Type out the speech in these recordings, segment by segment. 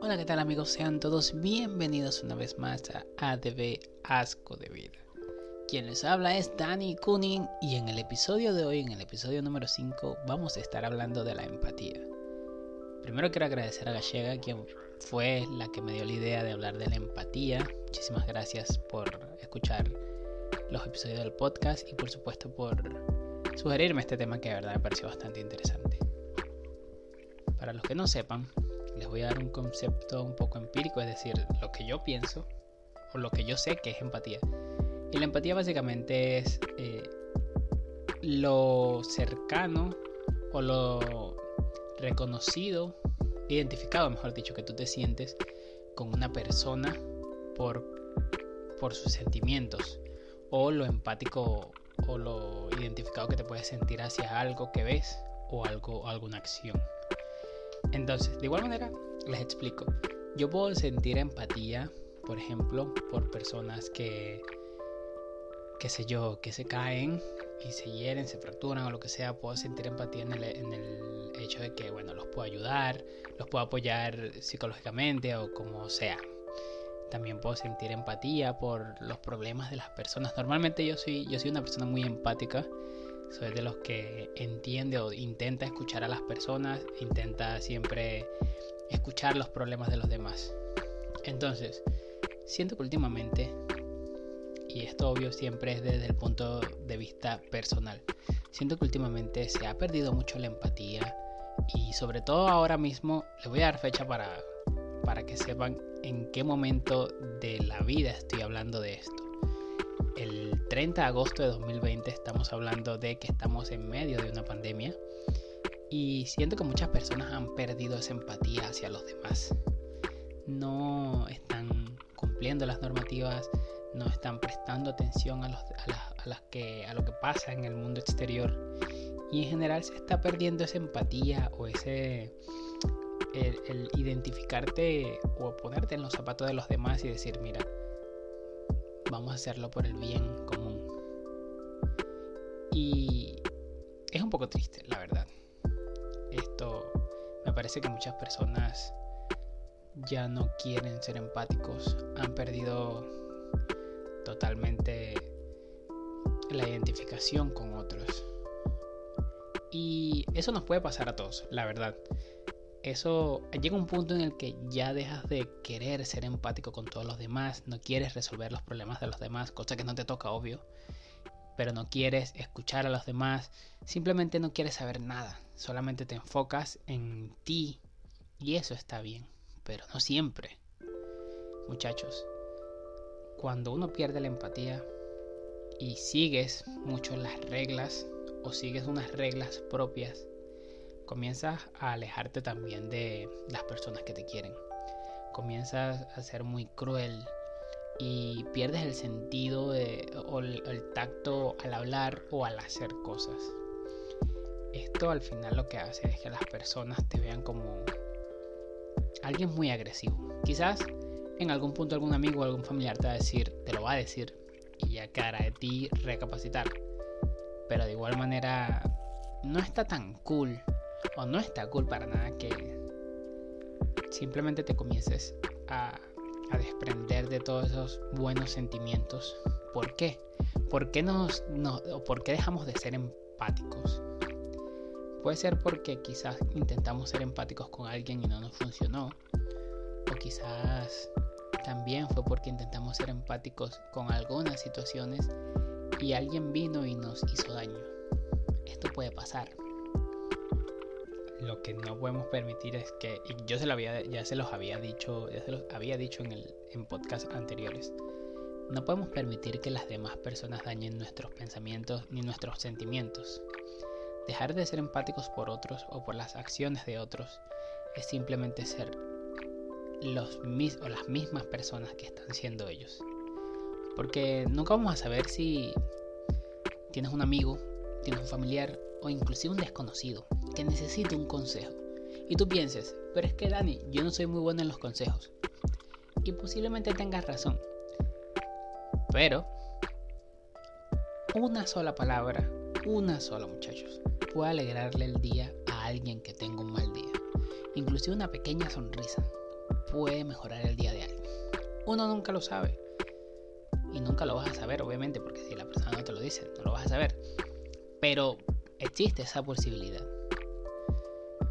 Hola, ¿qué tal amigos? Sean todos bienvenidos una vez más a ADB Asco de Vida. Quien les habla es Danny Kunin y en el episodio de hoy, en el episodio número 5, vamos a estar hablando de la empatía. Primero quiero agradecer a Gallega, quien fue la que me dio la idea de hablar de la empatía. Muchísimas gracias por escuchar los episodios del podcast y por supuesto por sugerirme este tema que de verdad me pareció bastante interesante. Para los que no sepan, les voy a dar un concepto un poco empírico, es decir, lo que yo pienso o lo que yo sé que es empatía. Y la empatía básicamente es eh, lo cercano o lo reconocido, identificado, mejor dicho, que tú te sientes con una persona por, por sus sentimientos o lo empático o lo identificado que te puedes sentir hacia algo que ves o algo alguna acción. Entonces, de igual manera, les explico. Yo puedo sentir empatía, por ejemplo, por personas que, qué sé yo, que se caen y se hieren, se fracturan o lo que sea. Puedo sentir empatía en el, en el hecho de que, bueno, los puedo ayudar, los puedo apoyar psicológicamente o como sea. También puedo sentir empatía por los problemas de las personas. Normalmente yo soy, yo soy una persona muy empática. Soy de los que entiende o intenta escuchar a las personas, intenta siempre escuchar los problemas de los demás. Entonces, siento que últimamente, y esto obvio siempre es desde el punto de vista personal, siento que últimamente se ha perdido mucho la empatía y sobre todo ahora mismo, les voy a dar fecha para, para que sepan en qué momento de la vida estoy hablando de esto. El 30 de agosto de 2020 estamos hablando de que estamos en medio de una pandemia y siento que muchas personas han perdido esa empatía hacia los demás. No están cumpliendo las normativas, no están prestando atención a lo que pasa en el mundo exterior y en general se está perdiendo esa empatía o ese el, identificarte o ponerte en los zapatos de los demás y decir, mira, vamos a hacerlo por el bien común. Y es un poco triste, la verdad. Esto me parece que muchas personas ya no quieren ser empáticos, han perdido totalmente la identificación con otros. Y eso nos puede pasar a todos, la verdad eso llega un punto en el que ya dejas de querer ser empático con todos los demás, no quieres resolver los problemas de los demás, cosa que no te toca, obvio, pero no quieres escuchar a los demás, simplemente no quieres saber nada, solamente te enfocas en ti y eso está bien, pero no siempre. Muchachos, cuando uno pierde la empatía y sigues mucho las reglas o sigues unas reglas propias, comienzas a alejarte también de las personas que te quieren. Comienzas a ser muy cruel y pierdes el sentido de, o el, tacto al hablar o al hacer cosas. Esto al final lo que hace es que las personas te vean como alguien muy agresivo. Quizás en algún punto algún amigo o algún familiar te va a decir, te lo va a decir y ya cara de ti recapacitar. Pero de igual manera no está tan cool o no está cool para nada que simplemente te comiences a, desprender de todos esos buenos sentimientos. ¿Por qué? ¿Por qué, nos, ¿Por qué dejamos de ser empáticos? Puede ser porque quizás intentamos ser empáticos con alguien y no nos funcionó. O quizás también fue porque intentamos ser empáticos con algunas situaciones y alguien vino y nos hizo daño. Esto puede pasar lo que no podemos permitir es que, y yo se lo había, ya se los había dicho, ya se los había dicho en, el, en podcast anteriores, no podemos permitir que las demás personas dañen nuestros pensamientos ni nuestros sentimientos. Dejar de ser empáticos por otros o por las acciones de otros es simplemente ser los mis o las mismas personas que están siendo ellos. Porque nunca vamos a saber si tienes un amigo, tienes un familiar o inclusive un desconocido que necesite un consejo. Y tú pienses, pero es que Dani, yo no soy muy bueno en los consejos. Y posiblemente tengas razón. Pero una sola palabra, una sola muchachos, puede alegrarle el día a alguien que tenga un mal día. inclusive una pequeña sonrisa, puede mejorar el día de alguien. Uno nunca lo sabe. Y nunca lo vas a saber, obviamente, porque si la persona no te lo dice, no lo vas a saber. Pero existe esa posibilidad.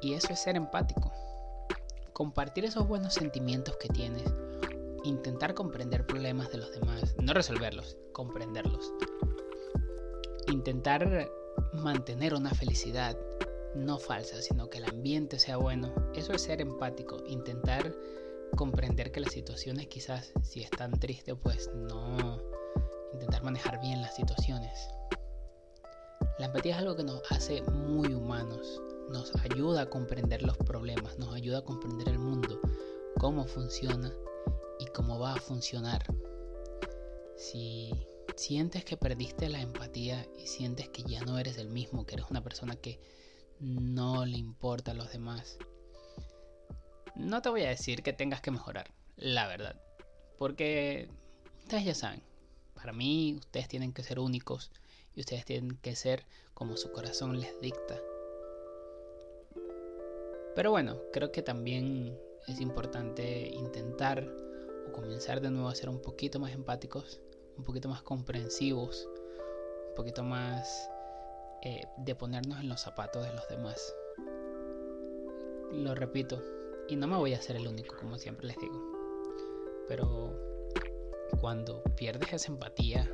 Y eso es ser empático. Compartir esos buenos sentimientos que tienes. Intentar comprender problemas de los demás. No resolverlos, comprenderlos. Intentar mantener una felicidad no falsa, sino que el ambiente sea bueno. Eso es ser empático. Intentar comprender que las situaciones quizás si están tristes pues no intentar manejar bien las situaciones. La empatía es algo que nos hace muy humanos, nos ayuda a comprender los problemas, nos ayuda a comprender el mundo, cómo funciona y cómo va a funcionar. Si sientes que perdiste la empatía y sientes que ya no eres el mismo, que eres una persona que no le importa a los demás, no te voy a decir que tengas que mejorar, la verdad. Porque ustedes ya saben, para mí ustedes tienen que ser únicos y ustedes tienen que ser como su corazón les dicta. Pero bueno, creo que también es importante intentar o comenzar de nuevo a ser un poquito más empáticos, un poquito más comprensivos, un poquito más eh, de ponernos en los zapatos de los demás. Lo repito, y no me voy a ser el único, como siempre les digo. Pero cuando pierdes esa empatía,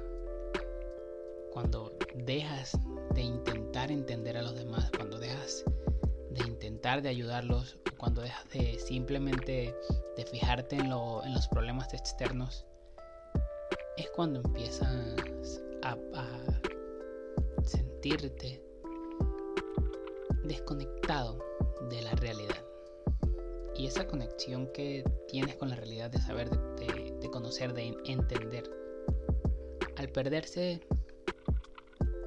cuando dejas de intentar entender a los demás, cuando dejas de intentar de ayudarlos, cuando dejas de simplemente de fijarte en, en los problemas externos, es cuando empiezas a sentirte desconectado de la realidad y esa conexión que tienes con la realidad de saber, de, conocer, de entender. Al perderse,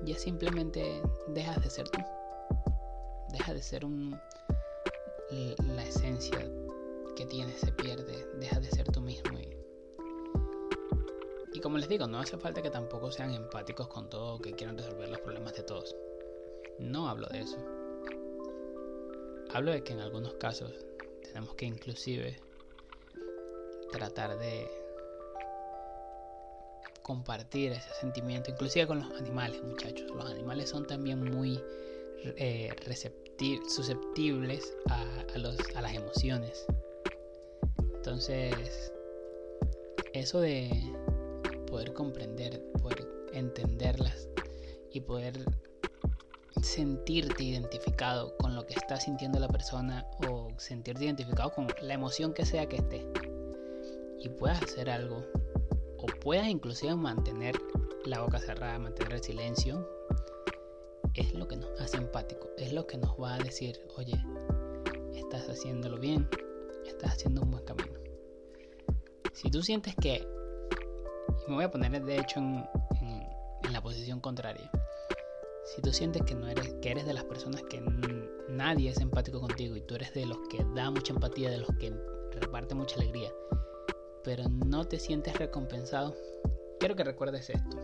ya simplemente dejas de ser tú. Deja de ser un... La esencia que tienes se pierde. Deja de ser tú mismo. Y, y como les digo, no hace falta que tampoco sean empáticos con todo, que quieran resolver los problemas de todos. No hablo de eso. Hablo de que en algunos casos tenemos que inclusive tratar de compartir ese sentimiento, inclusive con los animales, muchachos. Los animales son también muy eh, susceptibles a, a las emociones. Entonces, eso de poder comprender, poder entenderlas y poder sentirte identificado con lo que está sintiendo la persona o sentirte identificado con la emoción que sea que esté y puedas hacer algo o puedas inclusive mantener la boca cerrada, mantener el silencio, es lo que nos hace empático, es lo que nos va a decir, oye, estás haciéndolo bien, estás haciendo un buen camino. Si tú sientes que, me voy a poner de hecho en, en la posición contraria, si tú sientes que no eres, que eres de las personas que nadie es empático contigo y tú eres de los que da mucha empatía, de los que reparte mucha alegría, pero no te sientes recompensado, quiero que recuerdes esto.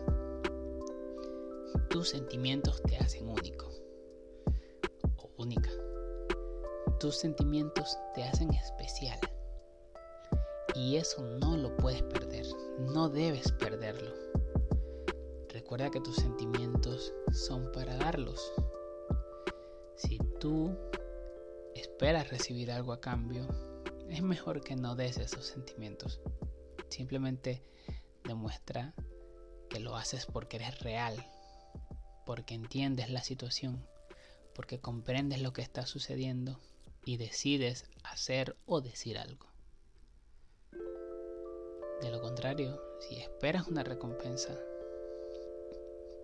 Tus sentimientos te hacen único o única. Tus sentimientos te hacen especial. Y eso no lo puedes perder, no debes perderlo. Recuerda que tus sentimientos son para darlos. Si tú esperas recibir algo a cambio, es mejor que no des esos sentimientos. Simplemente demuestra que lo haces porque eres real, porque entiendes la situación, porque comprendes lo que está sucediendo y decides hacer o decir algo. De lo contrario, si esperas una recompensa,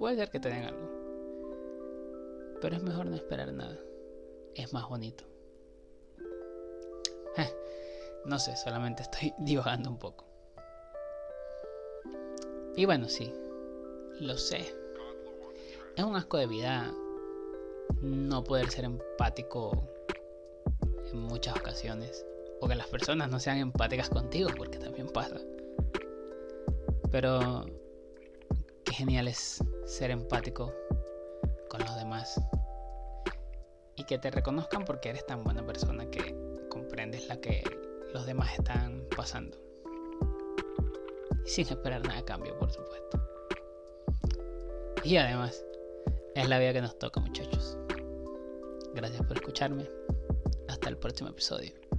Puede ser que te den algo. Pero es mejor no esperar nada. Es más bonito. No sé, solamente estoy divagando un poco. Y bueno, sí, lo sé. Es un asco de vida no poder ser empático en muchas ocasiones. O que las personas no sean empáticas contigo, porque también pasa. Pero qué genial es ser empático con los demás y que te reconozcan porque eres tan buena persona que aprendes la que los demás están pasando. Sin esperar nada a cambio, por supuesto. Y además, es la vida que nos toca, muchachos. Gracias por escucharme. Hasta el próximo episodio.